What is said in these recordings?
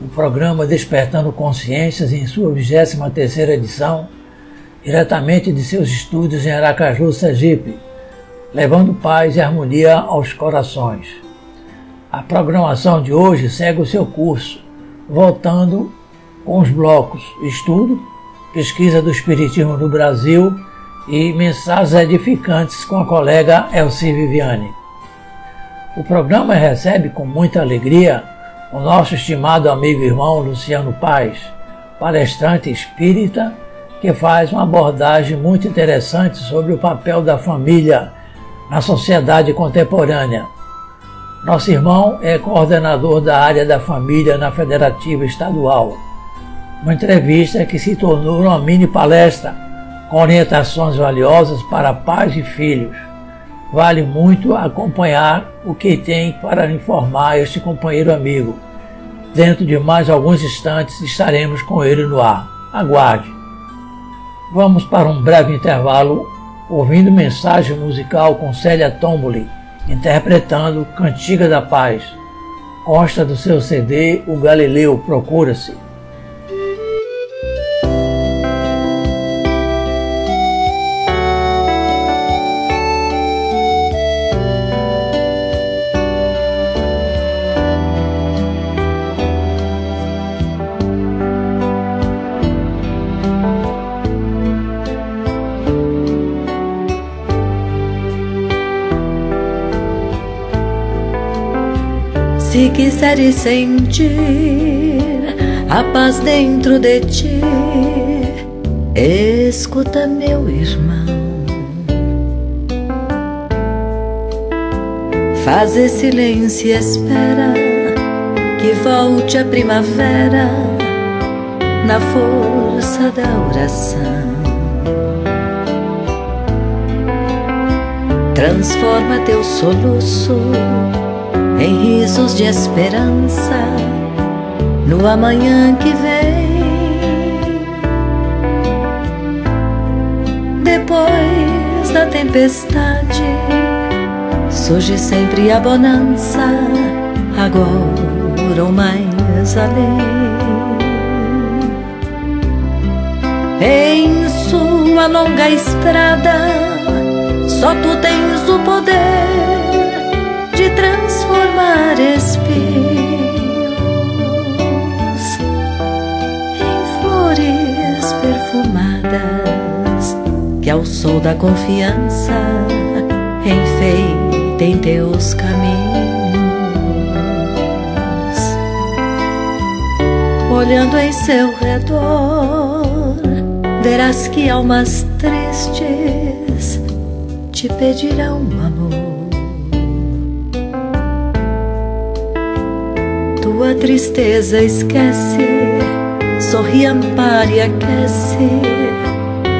o programa Despertando Consciências em sua 23 edição, diretamente de seus estúdios em Aracaju, Sergipe, levando paz e harmonia aos corações. A programação de hoje segue o seu curso, voltando com os blocos Estudo, Pesquisa do Espiritismo no Brasil e mensagens edificantes com a colega Elci Viviane. O programa recebe com muita alegria o nosso estimado amigo e irmão Luciano Paz, palestrante espírita, que faz uma abordagem muito interessante sobre o papel da família na sociedade contemporânea. Nosso irmão é coordenador da área da família na Federativa Estadual. Uma entrevista que se tornou uma mini palestra com orientações valiosas para pais e filhos. Vale muito acompanhar o que tem para informar este companheiro amigo. Dentro de mais alguns instantes estaremos com ele no ar. Aguarde. Vamos para um breve intervalo ouvindo mensagem musical com Célia Tomboli, interpretando Cantiga da Paz. Consta do seu CD O Galileu Procura-se. Se quiseres sentir a paz dentro de ti, escuta, meu irmão. Faz silêncio e espera que volte a primavera na força da oração. Transforma teu soluço em risos de esperança no amanhã que vem. Depois da tempestade surge sempre a bonança, agora ou mais além. Em sua longa estrada, só tu tens o poder de transformar espinhos em flores perfumadas que ao sol da confiança enfeitem teus caminhos. Olhando em seu redor, verás que almas tristes te pedirão. Tua tristeza esquece, sorri, ampare aquece,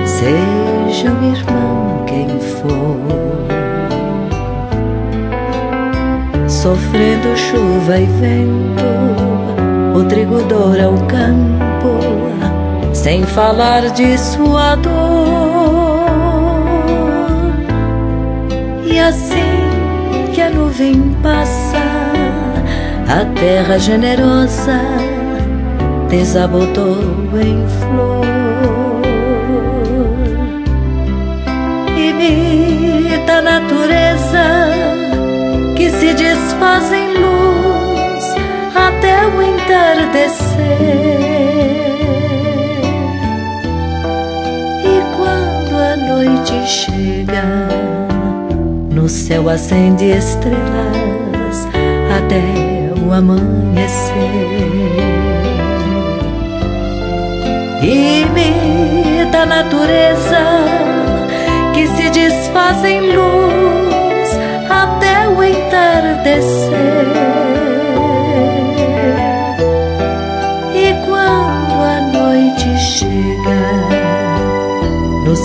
seja o irmão quem for. Sofrendo chuva e vento, o trigo doura o campo, sem falar de sua dor. E assim que a nuvem passa, a terra generosa desabotou em flor. Imita a natureza que se desfaz em luz até o entardecer. E quando a noite chega, no céu acende estrelas até amanhecer. Imita a natureza que se desfaz em luz até o entardecer. E quando a noite chega,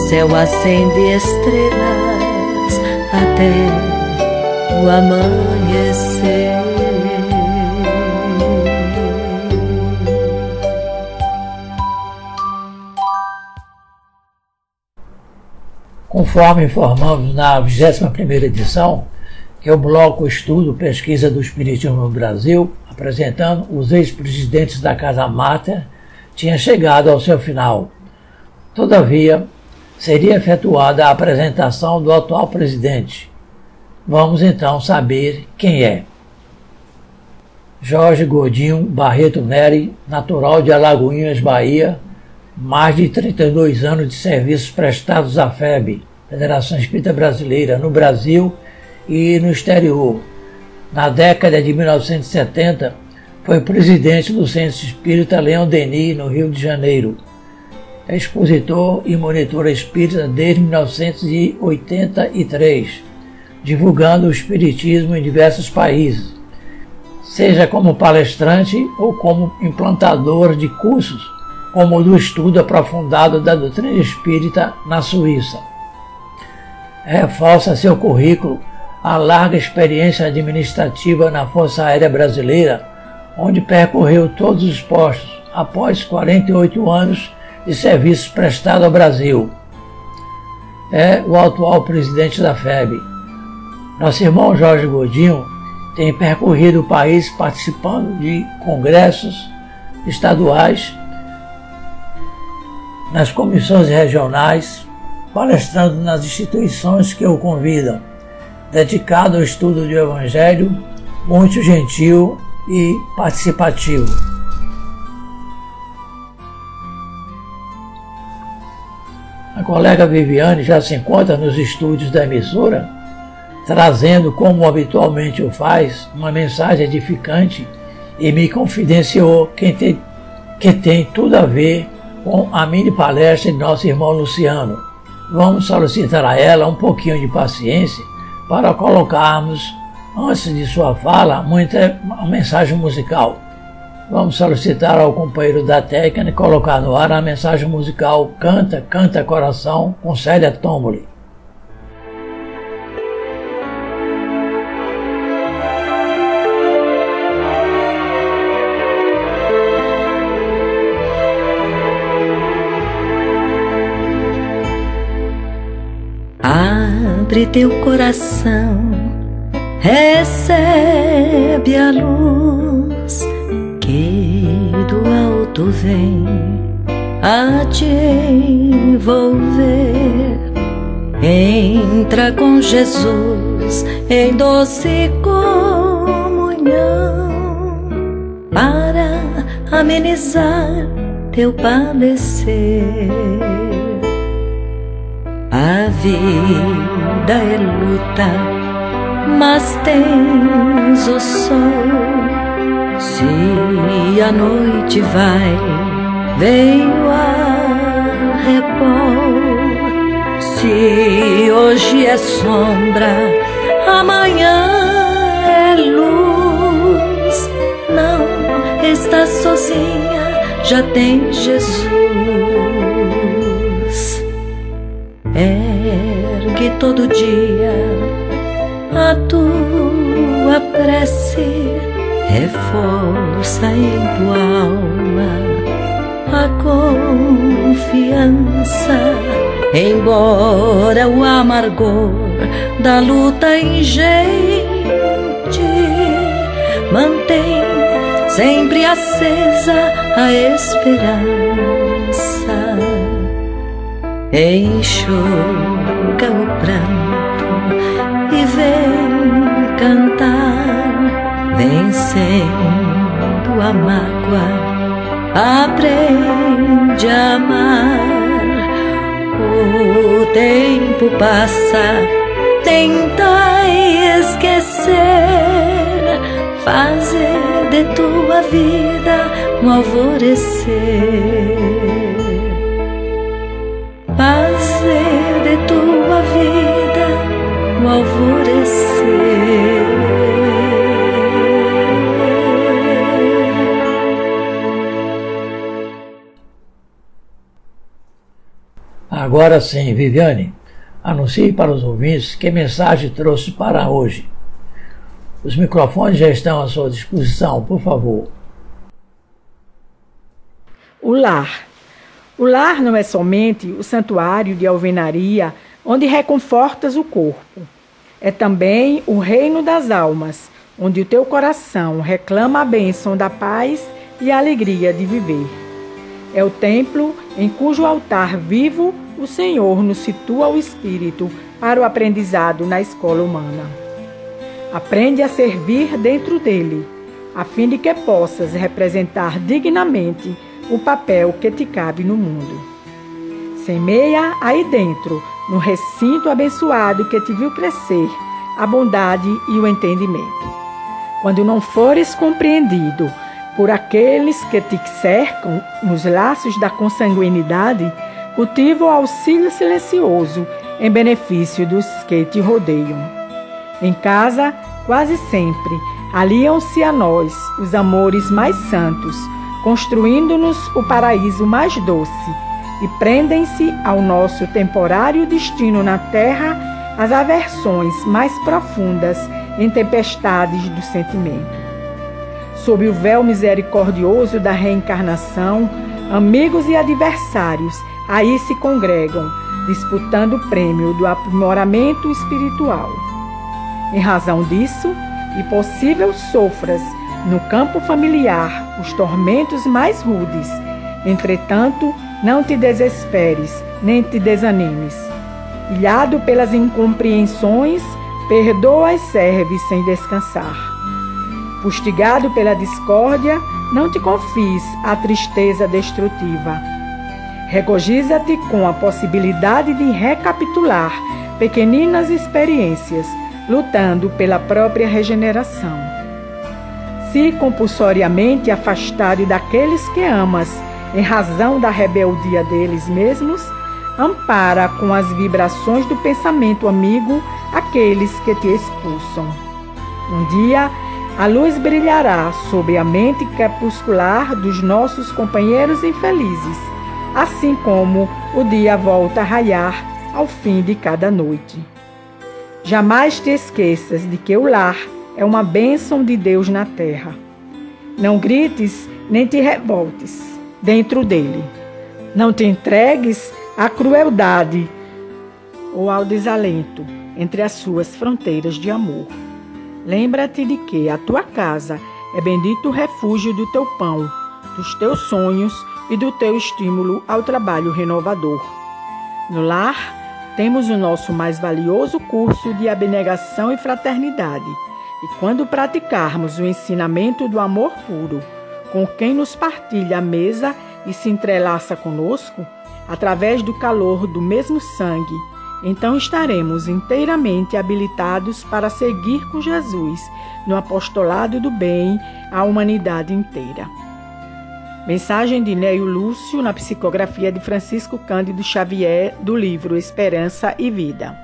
céu acende estrelas até o amanhecer. Conforme informamos na 21ª edição, que é o bloco Estudo Pesquisa do Espiritismo no Brasil, apresentando os ex-presidentes da Casa Mata, tinha chegado ao seu final. Todavia, seria efetuada a apresentação do atual presidente. Vamos então saber quem é. Jorge Godinho Barreto Neri, natural de Alagoinhas, Bahia, mais de 32 anos de serviços prestados à FEB, Federação Espírita Brasileira, no Brasil e no exterior. Na década de 1970, foi presidente do Centro Espírita Leão Denis, no Rio de Janeiro. É expositor e monitor espírita desde 1983, divulgando o espiritismo em diversos países, seja como palestrante ou como implantador de cursos como o do estudo aprofundado da doutrina espírita na Suíça. Reforça seu currículo a larga experiência administrativa na Força Aérea Brasileira, onde percorreu todos os postos após 48 anos de serviços prestados ao Brasil. É o atual presidente da FEB. Nosso irmão Jorge Godinho tem percorrido o país participando de congressos estaduais nas comissões regionais, palestrando nas instituições que o convidam, dedicado ao estudo do Evangelho, muito gentil e participativo. A colega Viviane já se encontra nos estúdios da emissora, trazendo, como habitualmente o faz, uma mensagem edificante e me confidenciou que tem, que tem tudo a ver com a mini palestra de nosso irmão Luciano. Vamos solicitar a ela um pouquinho de paciência para colocarmos, antes de sua fala, muita, uma mensagem musical. Vamos solicitar ao companheiro da técnica colocar no ar a mensagem musical Canta, Canta Coração, com Célia Tomboli. Abre teu coração, recebe a luz que do alto vem a te envolver. Entra com Jesus em doce comunhão para amenizar teu padecer. Vida é luta, mas tens o sol. Se a noite vai, venho a repor. Se hoje é sombra, amanhã é luz. Não estás sozinha, já tem Jesus. Todo dia a tua prece, reforça em tua alma a confiança. Embora o amargor da luta ingente mantém sempre acesa a esperança enxuga o pranto e vem cantar, vencendo a mágoa, aprende a amar. O tempo passa, tenta esquecer, fazer de tua vida um alvorecer fazer vida o alvorecer. Agora sim, Viviane, anuncie para os ouvintes que mensagem trouxe para hoje. Os microfones já estão à sua disposição, por favor. O lar. O lar não é somente o santuário de alvenaria onde reconfortas o corpo. É também o reino das almas, onde o teu coração reclama a bênção da paz e a alegria de viver. É o templo em cujo altar vivo o Senhor nos situa o espírito para o aprendizado na escola humana. Aprende a servir dentro dele, a fim de que possas representar dignamente o papel que te cabe no mundo. Semeia aí dentro, no recinto abençoado que te viu crescer, a bondade e o entendimento. Quando não fores compreendido por aqueles que te cercam nos laços da consanguinidade, cultiva o auxílio silencioso em benefício dos que te rodeiam. Em casa, quase sempre, aliam-se a nós os amores mais santos, construindo-nos o paraíso mais doce, e prendem-se ao nosso temporário destino na terra as aversões mais profundas em tempestades do sentimento. Sob o véu misericordioso da reencarnação, amigos e adversários aí se congregam, disputando o prêmio do aprimoramento espiritual. Em razão disso, e possível sofras no campo familiar os tormentos mais rudes, entretanto, não te desesperes, nem te desanimes. Ilhado pelas incompreensões, perdoa e serve sem descansar. Fustigado pela discórdia, não te confies à tristeza destrutiva. Regozija-te com a possibilidade de recapitular pequeninas experiências lutando pela própria regeneração. Se compulsoriamente afastado daqueles que amas, em razão da rebeldia deles mesmos, ampara com as vibrações do pensamento amigo aqueles que te expulsam. Um dia, a luz brilhará sobre a mente crepuscular dos nossos companheiros infelizes, assim como o dia volta a raiar ao fim de cada noite. Jamais te esqueças de que o lar é uma bênção de Deus na terra. Não grites nem te revoltes dentro dele. Não te entregues à crueldade ou ao desalento entre as suas fronteiras de amor. Lembra-te de que a tua casa é bendito refúgio do teu pão, dos teus sonhos e do teu estímulo ao trabalho renovador. No lar, temos o nosso mais valioso curso de abnegação e fraternidade. E quando praticarmos o ensinamento do amor puro, com quem nos partilha a mesa e se entrelaça conosco, através do calor do mesmo sangue, então estaremos inteiramente habilitados para seguir com Jesus no apostolado do bem à humanidade inteira. Mensagem de Neio Lúcio na psicografia de Francisco Cândido Xavier do livro Esperança e Vida.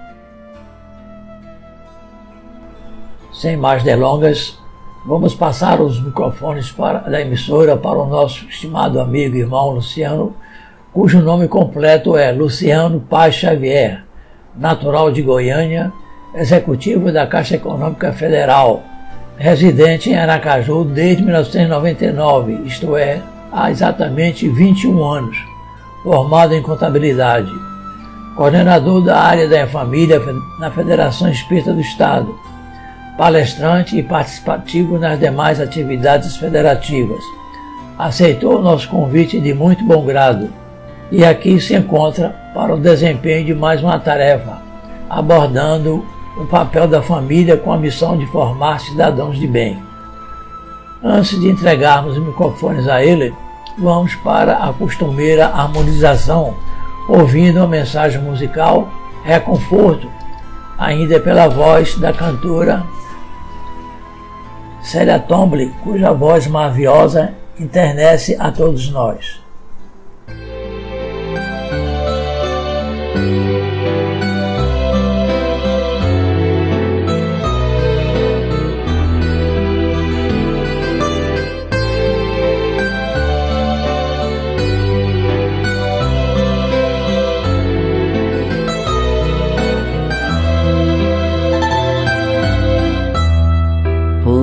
Sem mais delongas, vamos passar os microfones para, da emissora para o nosso estimado amigo e irmão Luciano, cujo nome completo é Luciano Paz Xavier, natural de Goiânia, executivo da Caixa Econômica Federal, residente em Aracaju desde 1999, isto é, há exatamente 21 anos, formado em contabilidade, coordenador da área da família na Federação Espírita do Estado, palestrante e participativo nas demais atividades federativas. Aceitou nosso convite de muito bom grado e aqui se encontra para o desempenho de mais uma tarefa, abordando o papel da família com a missão de formar cidadãos de bem. Antes de entregarmos os microfones a ele, vamos para a costumeira harmonização, ouvindo a mensagem musical Reconforto, ainda pela voz da cantora Célia Tomble, cuja voz maviosa internece a todos nós.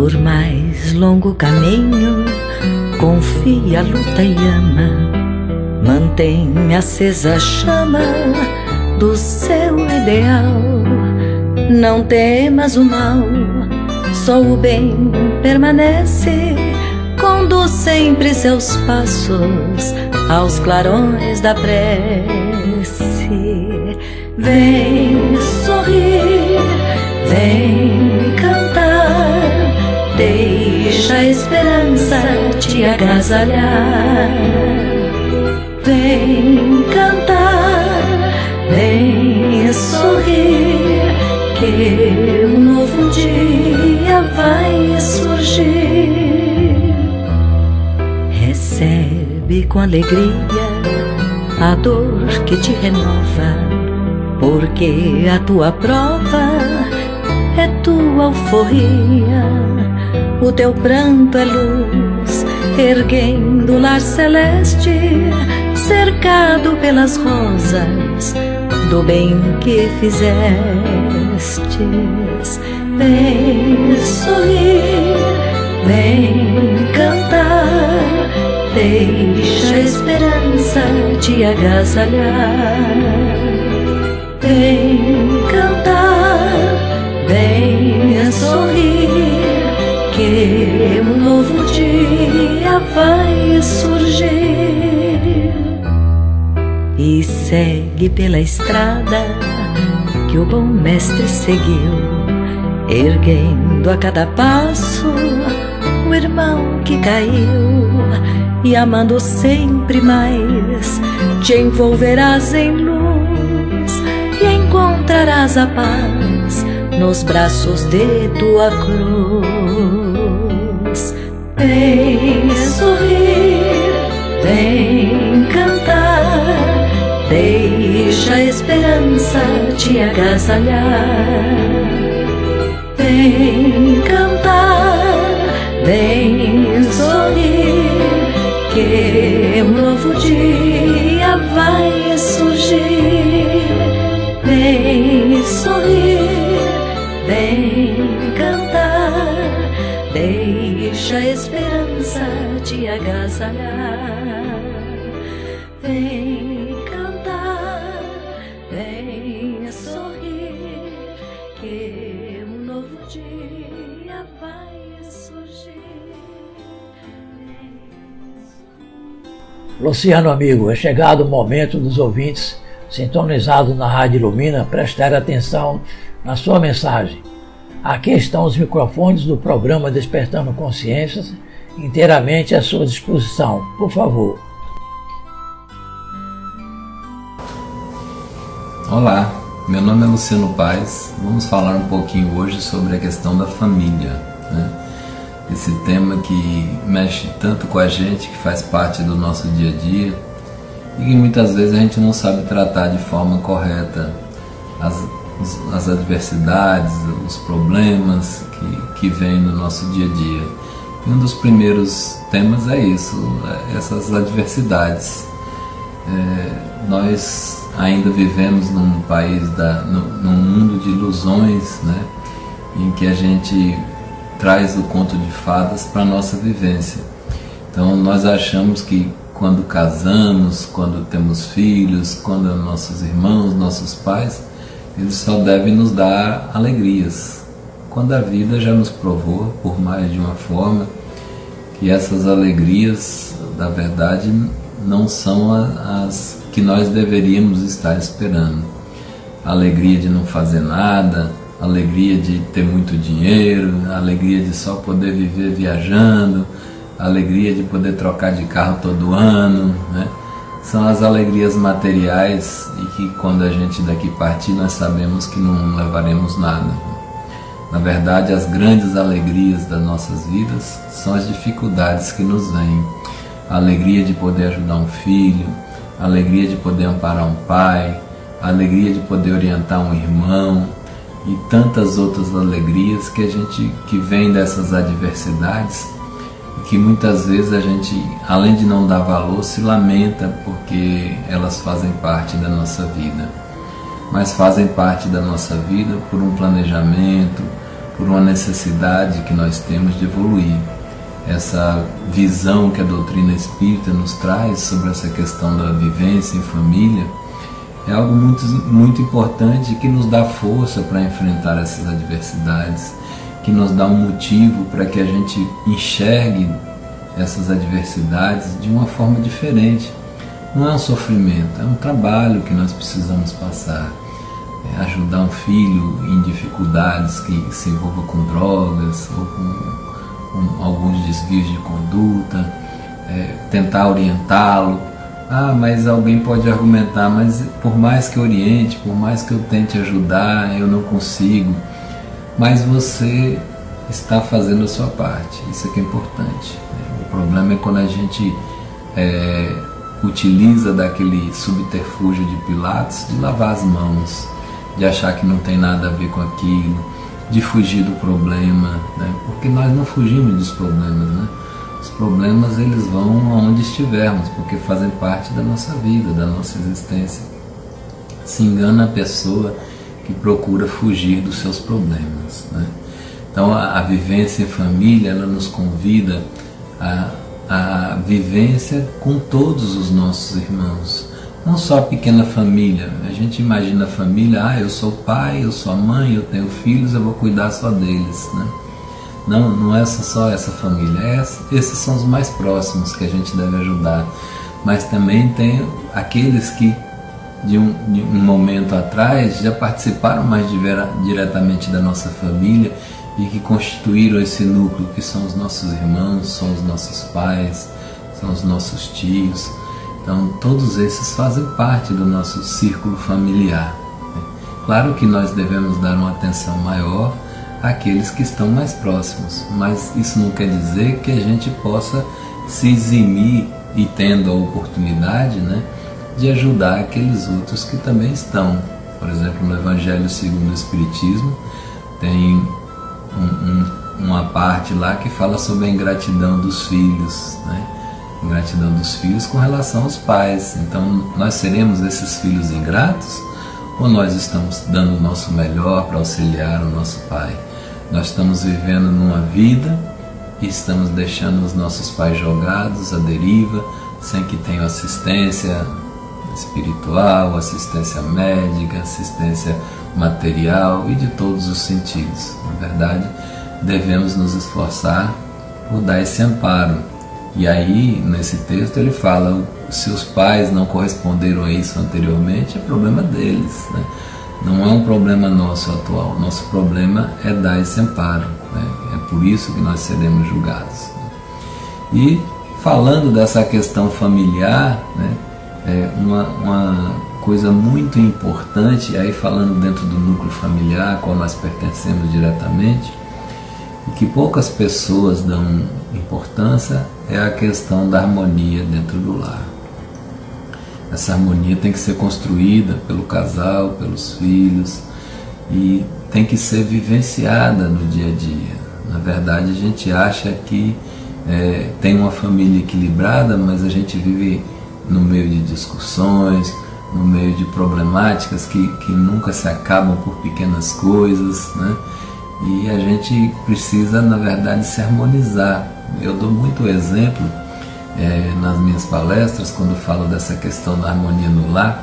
Por mais longo caminho, confia, luta e ama. Mantém acesa a chama do seu ideal. Não temas o mal, só o bem permanece. Conduz sempre seus passos aos clarões da prece. Vem te agasalhar. Vem cantar, vem sorrir, que um novo dia vai surgir. Recebe com alegria a dor que te renova porque a tua prova é tua alforria, o teu pranto é luz, erguendo o lar celeste, cercado pelas rosas do bem que fizestes. Vem sorrir, vem cantar, deixa a esperança te agasalhar. Vem cantar, vem sorrir, que um novo dia vai surgir. E segue pela estrada que o bom mestre seguiu, erguendo a cada passo o irmão que caiu e amando sempre mais, te envolverás em luz encontrarás a paz nos braços de tua cruz. Vem sorrir, vem cantar, deixa a esperança te agasalhar. Vem cantar, vem sorrir, que um novo dia vai surgir. Vem sorrir, a esperança te agasalhar. Vem cantar, vem sorrir, que um novo dia vai surgir. Luciano, amigo, é chegado o momento dos ouvintes sintonizado na Rádio Ilumina, prestar atenção na sua mensagem. Aqui estão os microfones do programa Despertando Consciências, inteiramente à sua disposição. Por favor. Olá, meu nome é Luciano Paes. Vamos falar um pouquinho hoje sobre a questão da família. Né? Esse tema que mexe tanto com a gente, que faz parte do nosso dia a dia e que muitas vezes a gente não sabe tratar de forma correta as, as adversidades, os problemas que, que vêm no nosso dia a dia. E um dos primeiros temas é isso, é essas adversidades. É, nós ainda vivemos num país, da, num mundo de ilusões, né, em que a gente traz o conto de fadas para a nossa vivência. Então nós achamos que quando casamos, quando temos filhos, quando nossos irmãos, nossos pais, eles só devem nos dar alegrias. Quando a vida já nos provou, por mais de uma forma, que essas alegrias, da verdade, não são as que nós deveríamos estar esperando. A alegria de não fazer nada, a alegria de ter muito dinheiro, a alegria de só poder viver viajando, a alegria de poder trocar de carro todo ano, né? São as alegrias materiais e que quando a gente daqui partir nós sabemos que não levaremos nada. Na verdade, as grandes alegrias das nossas vidas são as dificuldades que nos vêm. A alegria de poder ajudar um filho, a alegria de poder amparar um pai, a alegria de poder orientar um irmão e tantas outras alegrias que a gente que vem dessas adversidades que muitas vezes a gente, além de não dar valor, se lamenta porque elas fazem parte da nossa vida. Mas fazem parte da nossa vida por um planejamento, por uma necessidade que nós temos de evoluir. Essa visão que a doutrina espírita nos traz sobre essa questão da vivência em família é algo muito, muito importante que nos dá força para enfrentar essas adversidades, que nos dá um motivo para que a gente enxergue essas adversidades de uma forma diferente. Não é um sofrimento, é um trabalho que nós precisamos passar. É ajudar um filho em dificuldades que se envolva com drogas ou com, com alguns desvios de conduta, é, tentar orientá-lo. Ah, mas alguém pode argumentar, mas por mais que oriente, por mais que eu tente ajudar, eu não consigo. Mas você está fazendo a sua parte, isso é que é importante. O problema é quando a gente é, utiliza daquele subterfúgio de Pilatos de lavar as mãos, de achar que não tem nada a ver com aquilo, de fugir do problema, né? porque nós não fugimos dos problemas, né? Os problemas eles vão aonde estivermos, porque fazem parte da nossa vida, da nossa existência. Se engana a pessoa que procura fugir dos seus problemas, né? Então a, a vivência em família ela nos convida a, a vivência com todos os nossos irmãos, não só a pequena família. A gente imagina a família, ah, eu sou pai, eu sou mãe, eu tenho filhos, eu vou cuidar só deles, né? Não, não é só essa família, é, esses são os mais próximos que a gente deve ajudar. Mas também tem aqueles que de um, de um momento atrás já participaram mais diretamente da nossa família e que constituíram esse núcleo que são os nossos irmãos, são os nossos pais, são os nossos tios. Então, todos esses fazem parte do nosso círculo familiar. Né? Claro que nós devemos dar uma atenção maior àqueles que estão mais próximos, mas isso não quer dizer que a gente possa se eximir e tendo a oportunidade, né, de ajudar aqueles outros que também estão. Por exemplo, no Evangelho segundo o Espiritismo tem um, um, uma parte lá que fala sobre a ingratidão dos filhos, né? ingratidão dos filhos com relação aos pais. Então, nós seremos esses filhos ingratos ou nós estamos dando o nosso melhor para auxiliar o nosso pai? Nós estamos vivendo numa vida e estamos deixando os nossos pais jogados à deriva, sem que tenham assistência espiritual, assistência médica, assistência material e de todos os sentidos. Na verdade, devemos nos esforçar por dar esse amparo. E aí, nesse texto, ele fala: se os pais não corresponderam a isso anteriormente, é problema deles. Né? Não é um problema nosso atual. Nosso problema é dar esse amparo. Né? É por isso que nós seremos julgados. E falando dessa questão familiar, né? É uma, uma coisa muito importante, aí falando dentro do núcleo familiar, qual nós pertencemos diretamente, e que poucas pessoas dão importância, é a questão da harmonia dentro do lar. Essa harmonia tem que ser construída pelo casal, pelos filhos, e tem que ser vivenciada no dia a dia. Na verdade, a gente acha que é, tem uma família equilibrada, mas a gente vive no meio de discussões, no meio de problemáticas que, que nunca se acabam por pequenas coisas, né? E a gente precisa, na verdade, se harmonizar. Eu dou muito exemplo é, nas minhas palestras, quando falo dessa questão da harmonia no lar,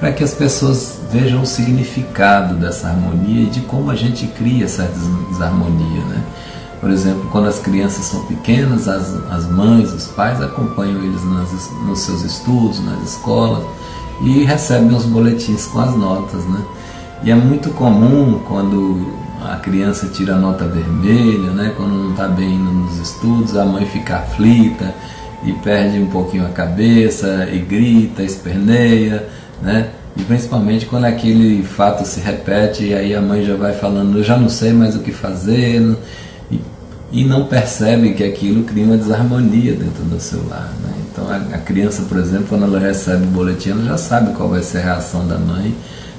para que as pessoas vejam o significado dessa harmonia e de como a gente cria essa desarmonia, né? Por exemplo, quando as crianças são pequenas, as, as mães, os pais acompanham eles nas, nos seus estudos, nas escolas, e recebem os boletins com as notas, né? E é muito comum quando a criança tira a nota vermelha, né? Quando não está bem nos estudos, a mãe fica aflita e perde um pouquinho a cabeça e grita, esperneia, né? E principalmente quando aquele fato se repete e aí a mãe já vai falando, eu já não sei mais o que fazer e, e não percebe que aquilo cria uma desarmonia dentro do seu lar, né? Então a, a, criança, por exemplo, quando ela recebe o boletim, ela já sabe qual vai ser a reação da mãe,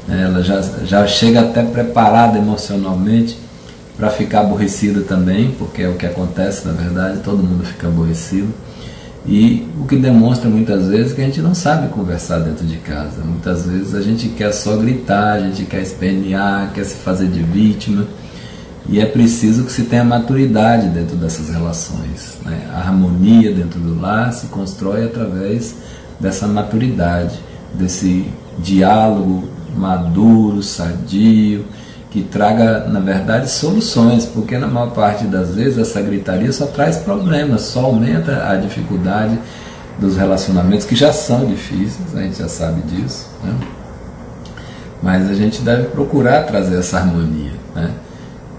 né? ela já, já chega até preparada emocionalmente para ficar aborrecida também, porque é o que acontece na verdade, todo mundo fica aborrecido. E o que demonstra muitas vezes que a gente não sabe conversar dentro de casa. Muitas vezes a gente quer só gritar, a gente quer espernear, quer se fazer de vítima. E é preciso que se tenha maturidade dentro dessas relações. Né? A harmonia dentro do lar se constrói através dessa maturidade, desse diálogo maduro, sadio, que traga, na verdade, soluções, porque na maior parte das vezes essa gritaria só traz problemas, só aumenta a dificuldade dos relacionamentos que já são difíceis, a gente já sabe disso, né? mas a gente deve procurar trazer essa harmonia. Né?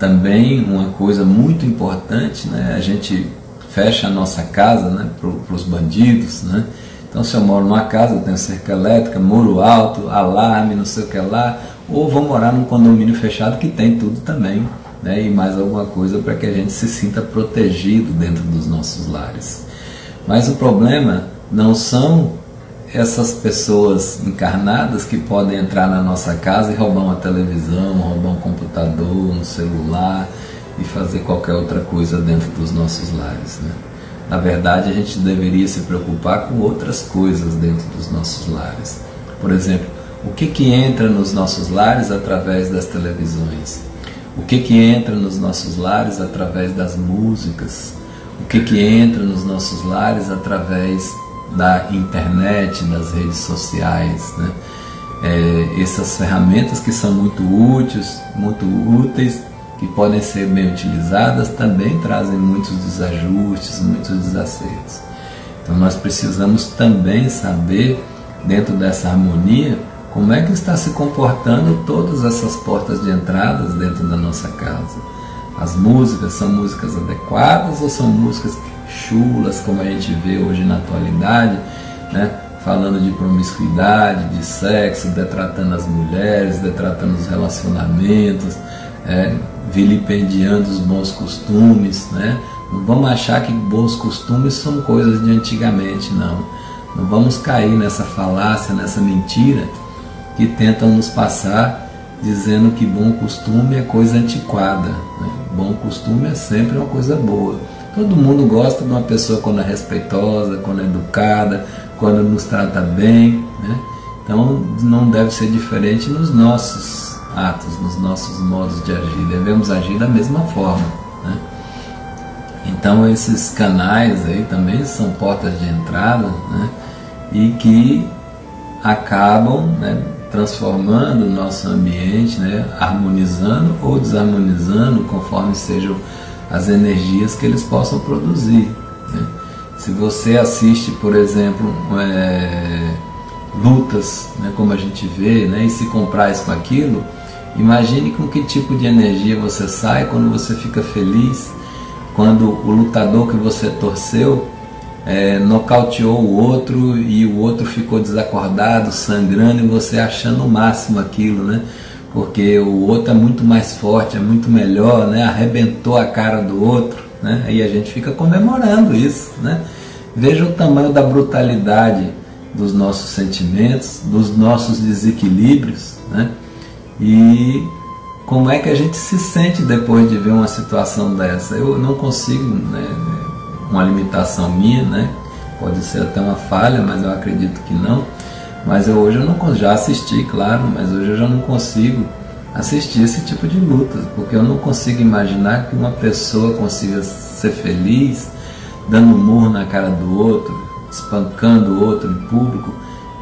Também uma coisa muito importante, né? a gente fecha a nossa casa né? para os bandidos, né? Então, se eu moro numa casa, eu tenho cerca elétrica, muro alto, alarme, não sei o que lá, ou vou morar num condomínio fechado que tem tudo também, né? e mais alguma coisa para que a gente se sinta protegido dentro dos nossos lares. Mas o problema não são essas pessoas encarnadas que podem entrar na nossa casa e roubar uma televisão, roubar um computador, um celular e fazer qualquer outra coisa dentro dos nossos lares. Né? Na verdade, a gente deveria se preocupar com outras coisas dentro dos nossos lares. Por exemplo, o que, que entra nos nossos lares através das televisões? O que, que entra nos nossos lares através das músicas? O que, que entra nos nossos lares através da internet, das redes sociais? Né? É, essas ferramentas que são muito úteis, muito úteis que podem ser bem utilizadas, também trazem muitos desajustes, muitos desacertos. Então nós precisamos também saber, dentro dessa harmonia, como é que está se comportando todas essas portas de entradas dentro da nossa casa. As músicas são músicas adequadas ou são músicas chulas, como a gente vê hoje na atualidade, né? falando de promiscuidade, de sexo, detratando as mulheres, detratando os relacionamentos, é, vilipendiando os bons costumes, né? Não vamos achar que bons costumes são coisas de antigamente, não. Não vamos cair nessa falácia, nessa mentira que tentam nos passar dizendo que bom costume é coisa antiquada. Né? Bom costume é sempre uma coisa boa. Todo mundo gosta de uma pessoa quando é respeitosa, quando é educada, quando nos trata bem. Né? Então não deve ser diferente nos nossos atos, nos nossos modos de agir. Devemos agir da mesma forma. Né? Então esses canais aí também são portas de entrada né? e que acabam né, transformando o nosso ambiente, né, harmonizando ou desarmonizando conforme sejam as energias que eles possam produzir. Né? Se você assiste, por exemplo, é, lutas, né, como a gente vê, né, e se comprar isso com aquilo, Imagine com que tipo de energia você sai quando você fica feliz, quando o lutador que você torceu é, nocauteou o outro e o outro ficou desacordado, sangrando e você achando o máximo aquilo, né? Porque o outro é muito mais forte, é muito melhor, né? Arrebentou a cara do outro, né? E a gente fica comemorando isso, né? Veja o tamanho da brutalidade dos nossos sentimentos, dos nossos desequilíbrios, né? E como é que a gente se sente depois de ver uma situação dessa? Eu não consigo, né, uma limitação minha, né? Pode ser até uma falha, mas eu acredito que não. Mas eu hoje eu não já assisti, claro, mas hoje eu já não consigo assistir esse tipo de luta, porque eu não consigo imaginar que uma pessoa consiga ser feliz dando murro na cara do outro, espancando o outro em público,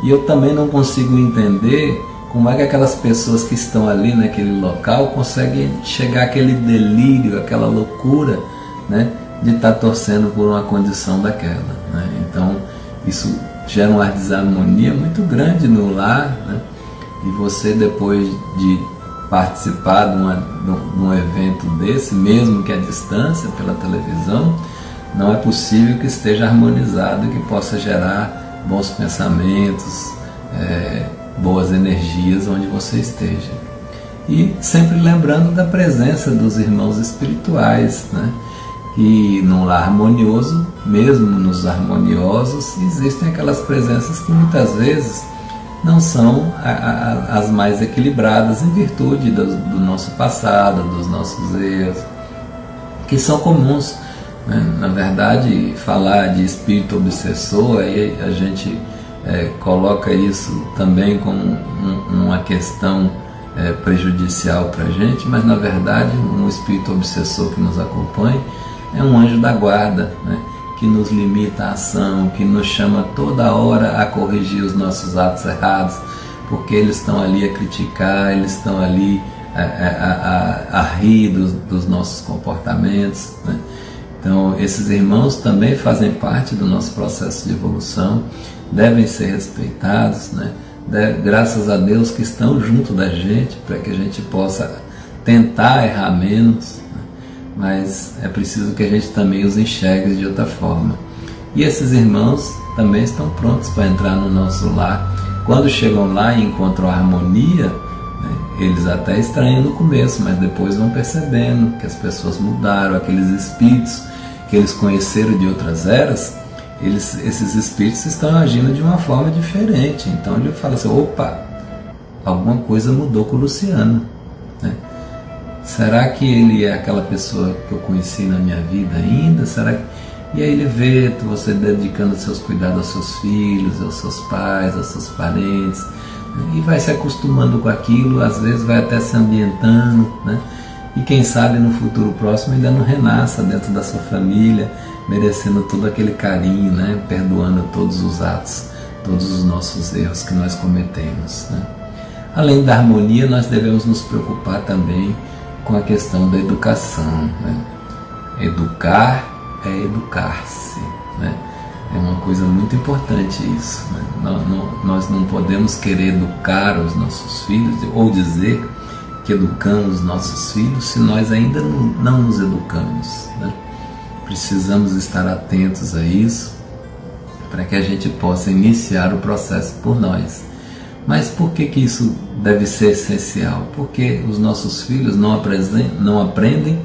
e eu também não consigo entender como é que aquelas pessoas que estão ali naquele local conseguem chegar àquele delírio, aquela loucura, né, de estar tá torcendo por uma condição daquela. Né? Então, isso gera uma desarmonia muito grande no lar, né? e você, depois de participar de, uma, de um evento desse, mesmo que à distância, pela televisão, não é possível que esteja harmonizado que possa gerar bons pensamentos. É, boas energias onde você esteja. E sempre lembrando da presença dos irmãos espirituais, né? Que num lar harmonioso, mesmo nos harmoniosos, existem aquelas presenças que muitas vezes não são a, a, as mais equilibradas em virtude do, do, nosso passado, dos nossos erros, que são comuns. Né? Na verdade, falar de espírito obsessor, aí a gente é, coloca isso também como um, uma questão é, prejudicial para a gente, mas na verdade um espírito obsessor que nos acompanha é um anjo da guarda, né? que nos limita a ação, que nos chama toda hora a corrigir os nossos atos errados, porque eles estão ali a criticar, eles estão ali a, a, a, a rir dos, dos, nossos comportamentos. Né? Então, esses irmãos também fazem parte do nosso processo de evolução, devem ser respeitados, né? graças a Deus que estão junto da gente, para que a gente possa tentar errar menos? Mas é preciso que a gente também os enxergue de outra forma. E esses irmãos também estão prontos para entrar no nosso lar. Quando chegam lá e encontram harmonia, né? eles até estranham no começo, mas depois vão percebendo que as pessoas mudaram, aqueles espíritos que eles conheceram de outras eras eles, esses espíritos estão agindo de uma forma diferente. Então ele fala assim: opa, alguma coisa mudou com o Luciano. Será que ele é aquela pessoa que eu conheci na minha vida ainda? Será que... E aí ele vê você dedicando seus cuidados aos seus filhos, aos seus pais, aos seus parentes, né? e vai se acostumando com aquilo, às vezes vai até se ambientando, né? e quem sabe no futuro próximo ainda não renasça dentro da sua família merecendo todo aquele carinho, né? perdoando todos os atos, todos os nossos erros que nós cometemos. Né? Além da harmonia, nós devemos nos preocupar também com a questão da educação. Né? Educar é educar-se. Né? É uma coisa muito importante isso. Né? Nós não podemos querer educar os nossos filhos ou dizer que educamos nossos filhos se nós ainda não nos educamos. Né? Precisamos estar atentos a isso para que a gente possa iniciar o processo por nós. Mas por que, que isso deve ser essencial? Porque os nossos filhos não aprendem, não aprendem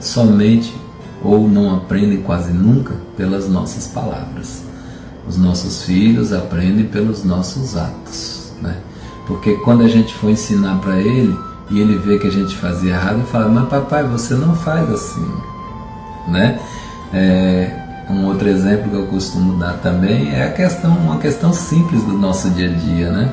somente ou não aprendem quase nunca pelas nossas palavras. Os nossos filhos aprendem pelos nossos atos. Né? Porque quando a gente for ensinar para ele e ele vê que a gente fazia errado, ele fala: Mas papai, você não faz assim. Né? É, um outro exemplo que eu costumo dar também é a questão, uma questão simples do nosso dia a dia, né?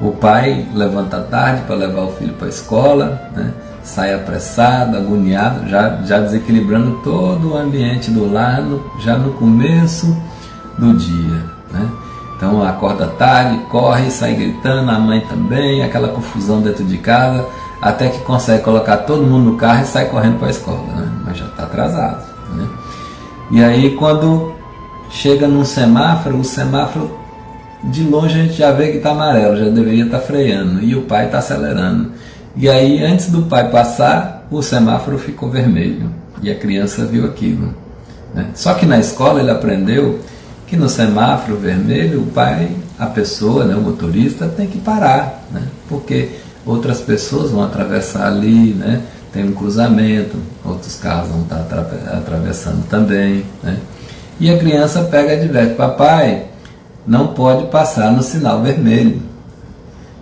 O pai levanta tarde para levar o filho para a escola, né? sai apressado, agoniado, já, já desequilibrando todo o ambiente do lar no, já no começo do dia. Né? Então acorda tarde, corre, sai gritando, a mãe também, aquela confusão dentro de casa, até que consegue colocar todo mundo no carro e sai correndo para a escola, né? mas já está atrasado. Né? E aí quando chega num semáforo, o semáforo de longe a gente já vê que está amarelo, já deveria estar tá freando, e o pai está acelerando. E aí antes do pai passar, o semáforo ficou vermelho, e a criança viu aquilo. Né? Só que na escola ele aprendeu que no semáforo vermelho o pai, a pessoa, né, o motorista, tem que parar, né? porque outras pessoas vão atravessar ali, né? tem um cruzamento, outros carros vão estar atravessando também. Né? E a criança pega e adverte, papai, não pode passar no sinal vermelho.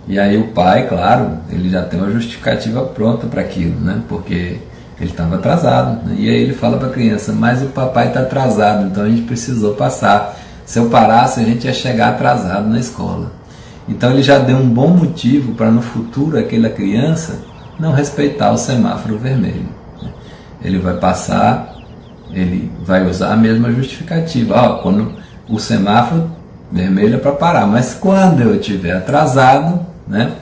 E aí o pai, claro, ele já tem uma justificativa pronta para aquilo, né? porque ele estava atrasado. Né? E aí ele fala para a criança, mas o papai está atrasado, então a gente precisou passar. Se eu parasse, a gente ia chegar atrasado na escola. Então ele já deu um bom motivo para no futuro aquela criança não respeitar o semáforo vermelho. Ele vai passar, ele vai usar a mesma justificativa. Ó, quando o semáforo vermelho é para parar, mas quando eu estiver atrasado, né,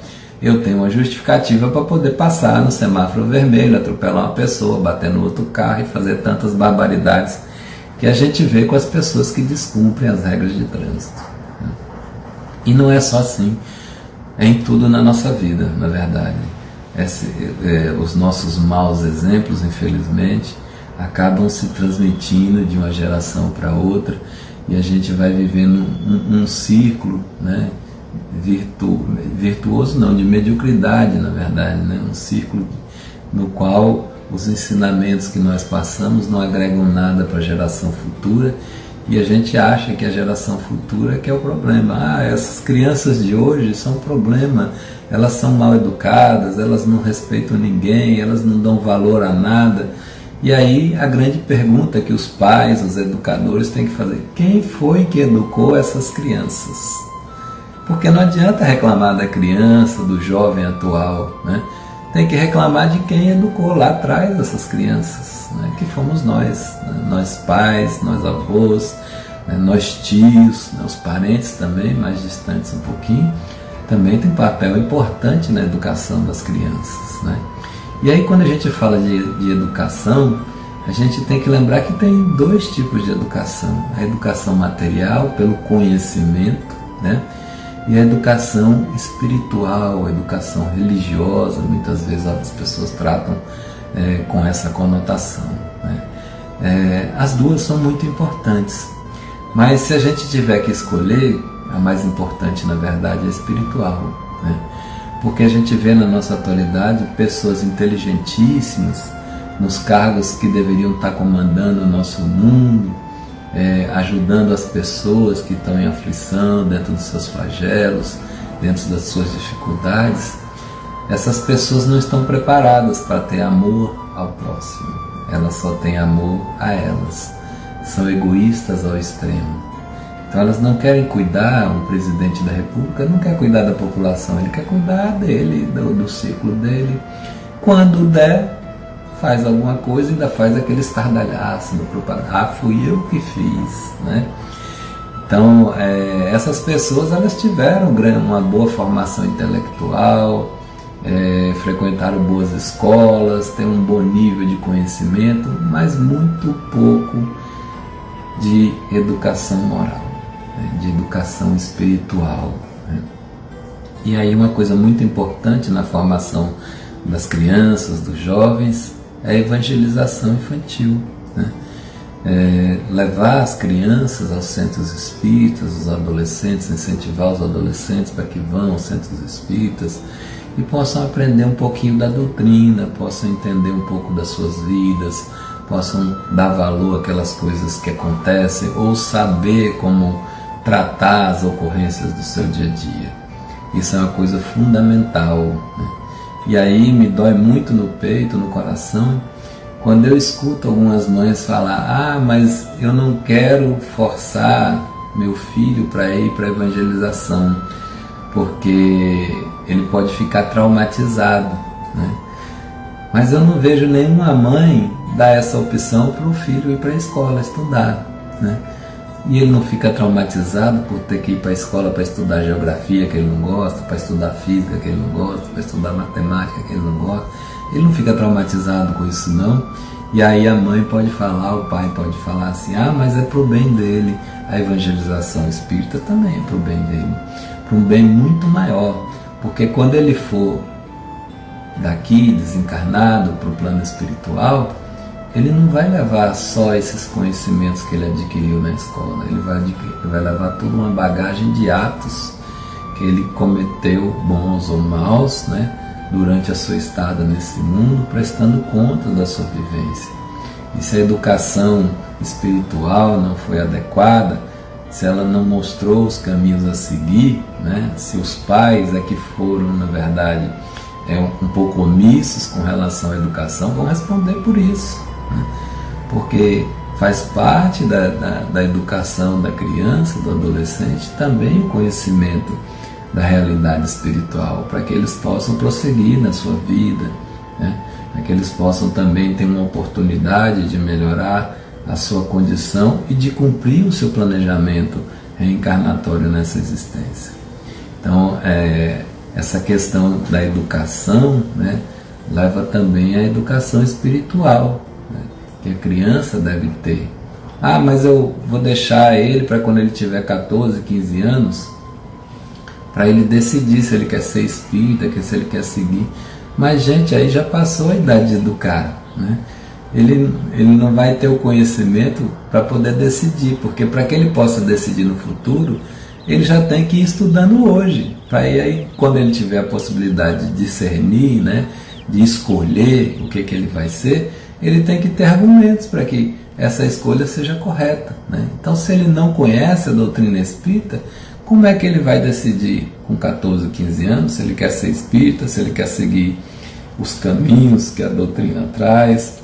eu tenho uma justificativa para poder passar no semáforo vermelho, atropelar uma pessoa, bater no outro carro e fazer tantas barbaridades que a gente vê com as pessoas que descumprem as regras de trânsito. Né. E não é só assim, é em tudo na nossa vida, na verdade esse, é, os nossos maus exemplos, infelizmente, acabam se transmitindo de uma geração para outra e a gente vai vivendo um, um círculo né, virtu, virtuoso, não, de mediocridade, na verdade, né, um círculo no qual os ensinamentos que nós passamos não agregam nada para a geração futura e a gente acha que a geração futura que é o problema. Ah, essas crianças de hoje são problema elas são mal educadas, elas não respeitam ninguém, elas não dão valor a nada. E aí a grande pergunta que os pais, os educadores têm que fazer: quem foi que educou essas crianças? Porque não adianta reclamar da criança, do jovem atual, né? Tem que reclamar de quem educou lá atrás essas crianças, né? que fomos nós, né? nós pais, nós avós, né? nós tios, né? os parentes também, mais distantes um pouquinho, também tem papel importante na educação das crianças. Né? E aí quando a gente fala de, de educação, a gente tem que lembrar que tem dois tipos de educação: a educação material, pelo conhecimento, né? e a educação espiritual, a educação religiosa, muitas vezes as pessoas tratam é, com essa conotação. Né? É, as duas são muito importantes, mas se a gente tiver que escolher, a mais importante na verdade é a espiritual, né? Porque a gente vê na nossa atualidade pessoas inteligentíssimas nos cargos que deveriam estar comandando o nosso mundo, é, ajudando as pessoas que estão em aflição, dentro dos seus flagelos, dentro das suas dificuldades, essas pessoas não estão preparadas para ter amor ao próximo. Elas só têm amor a elas. São egoístas ao extremo. Então elas não querem cuidar, o presidente da república não quer cuidar da população, ele quer cuidar dele, do, do ciclo dele. Quando der, faz alguma coisa e ainda faz aquele estardalhaço do propaganda. Ah, fui eu que fiz, né? Então, é, essas pessoas elas tiveram uma boa formação intelectual, é, frequentaram boas escolas, têm um bom nível de conhecimento, mas muito pouco de educação moral? De educação espiritual. Né? E aí uma coisa muito importante na formação das crianças, dos jovens, é a evangelização infantil. Né? É, levar as crianças aos centros espíritas, os adolescentes, incentivar os adolescentes para que vão aos centros espíritas e possam aprender um pouquinho da doutrina, possam entender um pouco das suas vidas, possam dar valor àquelas coisas que acontecem ou saber como tratar as ocorrências do seu dia a dia. Isso é uma coisa fundamental. Né? E aí me dói muito no peito, no coração, quando eu escuto algumas mães falar: Ah, mas eu não quero forçar meu filho para ir para a evangelização, porque ele pode ficar traumatizado. Né? Mas eu não vejo nenhuma mãe dar essa opção para o filho ir para a escola estudar. Né? E ele não fica traumatizado por ter que ir para a escola para estudar geografia que ele não gosta, para estudar física que ele não gosta, para estudar matemática que ele não gosta. Ele não fica traumatizado com isso não. E aí a mãe pode falar, o pai pode falar assim: "Ah, mas é pro bem dele". A evangelização espírita também é pro bem dele, para um bem muito maior, porque quando ele for daqui desencarnado para o plano espiritual, ele não vai levar só esses conhecimentos que ele adquiriu na escola, ele vai, adquirir, vai levar toda uma bagagem de atos que ele cometeu, bons ou maus, né, durante a sua estada nesse mundo, prestando conta da sua vivência. E se a educação espiritual não foi adequada, se ela não mostrou os caminhos a seguir, né, se os pais é que foram, na verdade, é, um pouco omissos com relação à educação, vão responder por isso porque faz parte da, da, da, educação da criança, do adolescente, também o conhecimento da realidade espiritual, para que eles possam prosseguir na sua vida, né? para que eles possam também ter uma oportunidade de melhorar a sua condição e de cumprir o seu planejamento reencarnatório nessa existência. Então, é, essa questão da educação né, leva também à educação espiritual, que a criança deve ter. Ah, mas eu vou deixar ele para quando ele tiver 14, 15 anos, para ele decidir se ele quer ser espírita, se ele quer seguir. Mas, gente, aí já passou a idade do cara, né? Ele, ele não vai ter o conhecimento para poder decidir, porque para que ele possa decidir no futuro, ele já tem que ir estudando hoje, para aí quando ele tiver a possibilidade de discernir, né, de escolher o que, que ele vai ser, ele tem que ter argumentos para que essa escolha seja correta. Né? Então, se ele não conhece a doutrina espírita, como é que ele vai decidir com 14, 15 anos se ele quer ser espírita, se ele quer seguir os caminhos que a doutrina traz,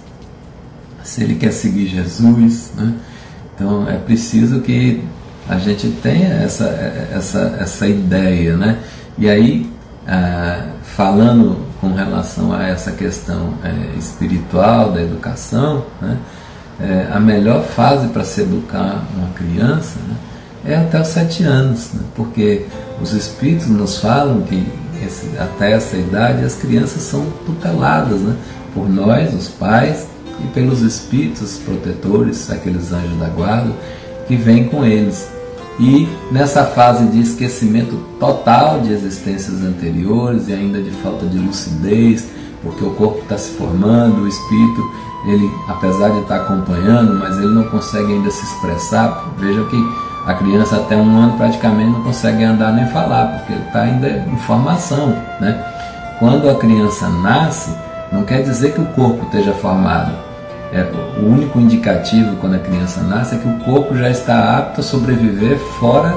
se ele quer seguir Jesus? Né? Então, é preciso que a gente tem essa, essa, essa ideia, né? E aí, ah, falando com relação a essa questão é, espiritual da educação, né? É, a melhor fase para se educar uma criança né, é até os sete anos, né? porque os espíritos nos falam que esse, até essa idade as crianças são tuteladas né, por nós, os pais, e pelos espíritos protetores, aqueles anjos da guarda, que vêm com eles. E nessa fase de esquecimento total de existências anteriores e ainda de falta de lucidez, porque o corpo está se formando, o espírito, ele apesar de estar tá acompanhando, mas ele não consegue ainda se expressar. Veja que a criança até um ano praticamente não consegue andar nem falar, porque ele está ainda em formação. Né? Quando a criança nasce, não quer dizer que o corpo esteja formado. É, o único indicativo quando a criança nasce é que o corpo já está apto a sobreviver fora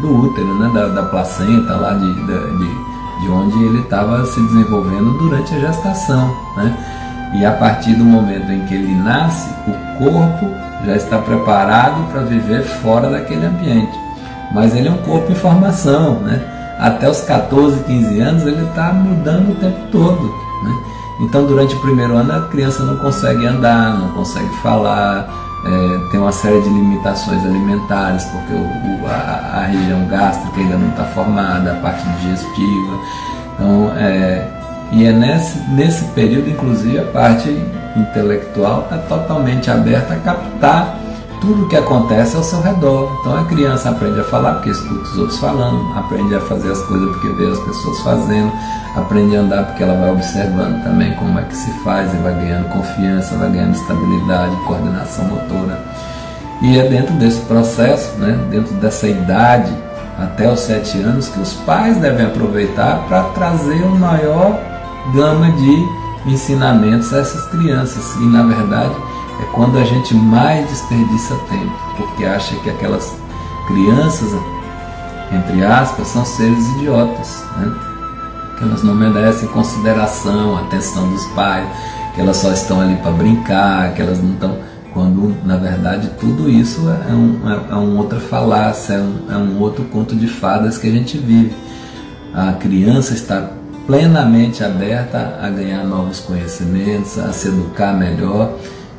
do útero, né? da, da placenta, lá de, de, de onde ele estava se desenvolvendo durante a gestação. Né? E a partir do momento em que ele nasce, o corpo já está preparado para viver fora daquele ambiente. Mas ele é um corpo em formação, né? Até os 14, 15 anos ele está mudando o tempo todo. Né? Então, durante o primeiro ano, a criança não consegue andar, não consegue falar, é, tem uma série de limitações alimentares, porque o, o, a, a, região gástrica ainda não está formada, a parte digestiva. Então, é, e é nesse, nesse período, inclusive, a parte intelectual está totalmente aberta a captar tudo que acontece ao seu redor. Então a criança aprende a falar porque escuta os outros falando, aprende a fazer as coisas porque vê as pessoas fazendo, aprende a andar porque ela vai observando também como é que se faz e vai ganhando confiança, vai ganhando estabilidade, coordenação motora. E é dentro desse processo, né, dentro dessa idade, até os sete anos, que os pais devem aproveitar para trazer uma maior gama de ensinamentos a essas crianças. E na verdade é quando a gente mais desperdiça tempo, porque acha que aquelas crianças, entre aspas, são seres idiotas, né? que elas não merecem consideração, atenção dos pais, que elas só estão ali para brincar, que elas não estão. Quando na verdade tudo isso é, um, é, é uma outra falácia, é um, é um outro conto de fadas que a gente vive. A criança está plenamente aberta a ganhar novos conhecimentos, a se educar melhor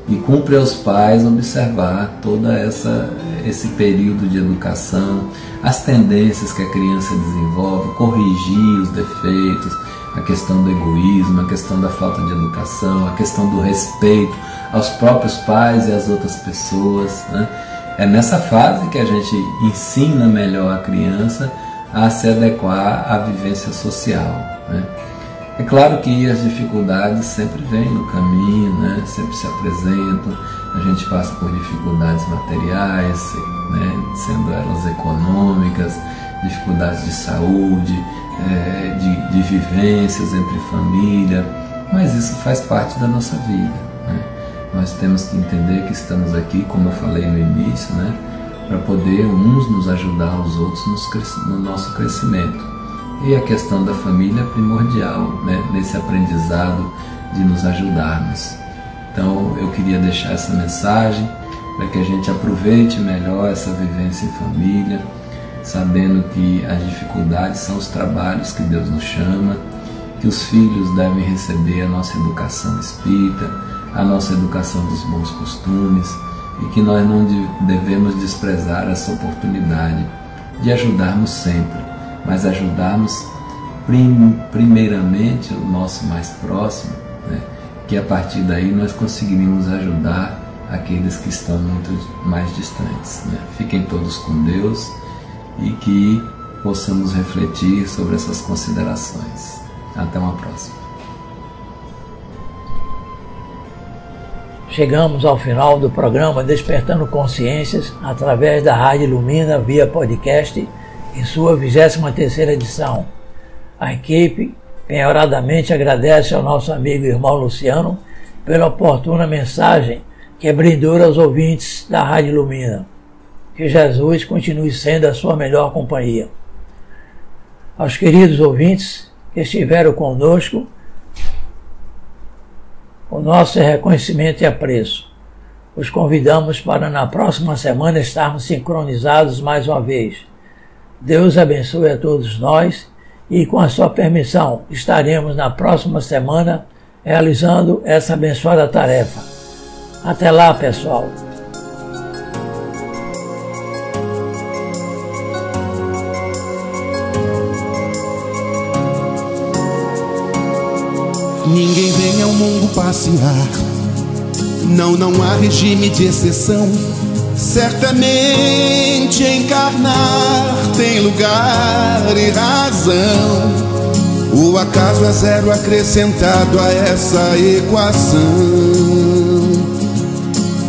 e cumpre aos pais observar toda essa esse período de educação, as tendências que a criança desenvolve, corrigir os defeitos, a questão do egoísmo, a questão da falta de educação, a questão do respeito aos próprios pais e às outras pessoas. Né? É nessa fase que a gente ensina melhor a criança a se adequar à vivência social. Né? É claro que as dificuldades sempre vêm no caminho, né? sempre se apresentam, a gente passa por dificuldades materiais, né? sendo elas econômicas, dificuldades de saúde, é, de, de vivências entre família, mas isso faz parte da nossa vida. Né? Nós temos que entender que estamos aqui, como eu falei no início, né? para poder uns nos ajudar aos outros no nosso crescimento. E a questão da família é primordial né, nesse aprendizado de nos ajudarmos. Então eu queria deixar essa mensagem para que a gente aproveite melhor essa vivência em família, sabendo que as dificuldades são os trabalhos que Deus nos chama, que os filhos devem receber a nossa educação espírita, a nossa educação dos bons costumes e que nós não devemos desprezar essa oportunidade de ajudarmos sempre mas ajudarmos prim, primeiramente o nosso mais próximo, né? que a partir daí nós conseguiríamos ajudar aqueles que estão muito mais distantes. Né? Fiquem todos com Deus e que possamos refletir sobre essas considerações. Até uma próxima. Chegamos ao final do programa Despertando Consciências através da Rádio Lumina via podcast em sua 23 edição. A equipe penhoradamente agradece ao nosso amigo e irmão Luciano pela oportuna mensagem que brindou aos ouvintes da Rádio Lumina. Que Jesus continue sendo a sua melhor companhia. Aos queridos ouvintes que estiveram conosco, o nosso reconhecimento e apreço. os convidamos para na próxima semana estarmos sincronizados mais uma vez. Deus abençoe a todos nós e, com a sua permissão, estaremos na próxima semana realizando essa abençoada tarefa. Até lá, pessoal! Ninguém vem ao mundo passear. Não, não há regime de exceção. Certamente encarnar tem lugar e razão. O acaso é zero acrescentado a essa equação.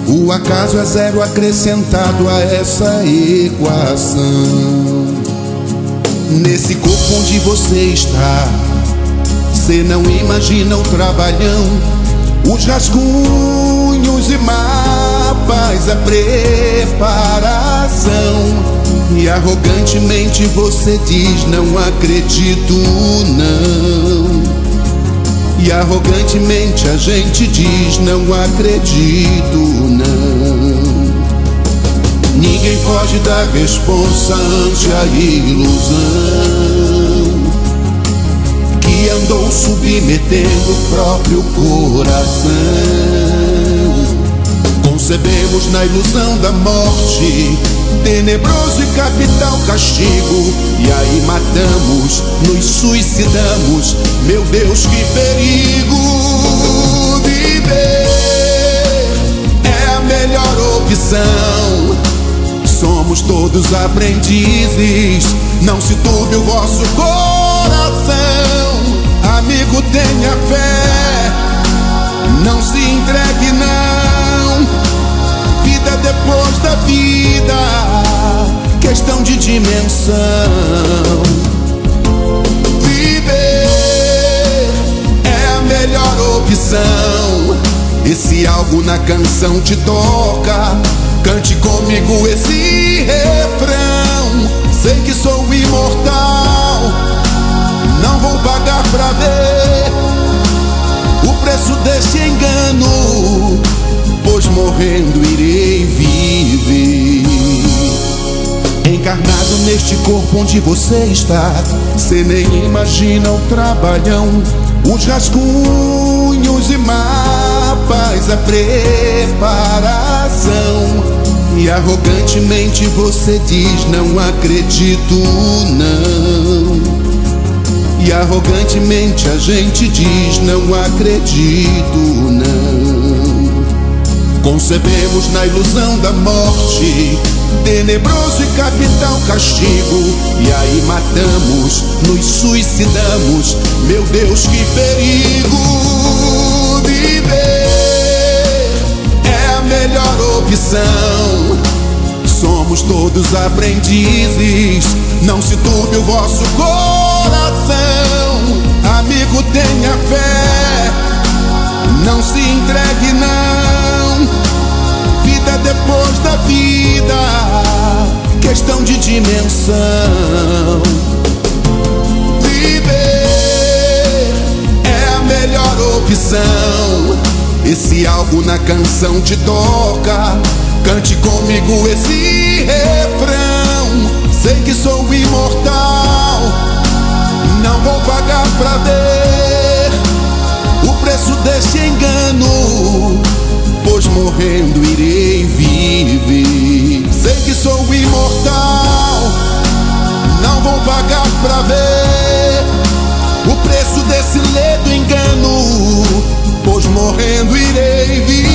O acaso é zero acrescentado a essa equação. Nesse corpo onde você está você não imagina o trabalhão, os rascunhos e mapas, a preparação. E arrogantemente você diz: Não acredito, não. E arrogantemente a gente diz: Não acredito, não. Ninguém foge da responsa ante a ilusão que andou submetendo o próprio coração. Concebemos na ilusão da morte, tenebroso e capital castigo, e aí matamos, nos suicidamos. Meu Deus, que perigo! Viver é a melhor opção. Somos todos aprendizes, não se turbe o vosso coração. Amigo, tenha fé, não se entregue, não. Depois da vida, questão de dimensão. Viver é a melhor opção. Esse algo na canção te toca. Cante comigo esse refrão. Sei que sou imortal não vou pagar pra ver o preço desse engano, morrendo irei viver. Encarnado neste corpo onde você está, cê nem imagina o trabalhão, os rascunhos e mapas, a preparação. E arrogantemente você diz: Não acredito, não. E arrogantemente a gente diz: Não acredito, não. Concebemos na ilusão da morte, tenebroso e capital castigo. E aí matamos, nos suicidamos. Meu Deus, que perigo! Viver é a melhor opção. Somos todos aprendizes, não se turbe o vosso coração amigo, tenha fé. Não se entregue, não. Vida depois da vida, questão de dimensão. Viver é a melhor opção. Esse algo na canção te toca. Cante comigo esse refrão. Sei que sou imortal não vou pagar pra ver o preço desse engano, pois morrendo irei viver. Sei que sou imortal, não vou pagar pra ver o preço desse ledo engano, pois morrendo irei viver.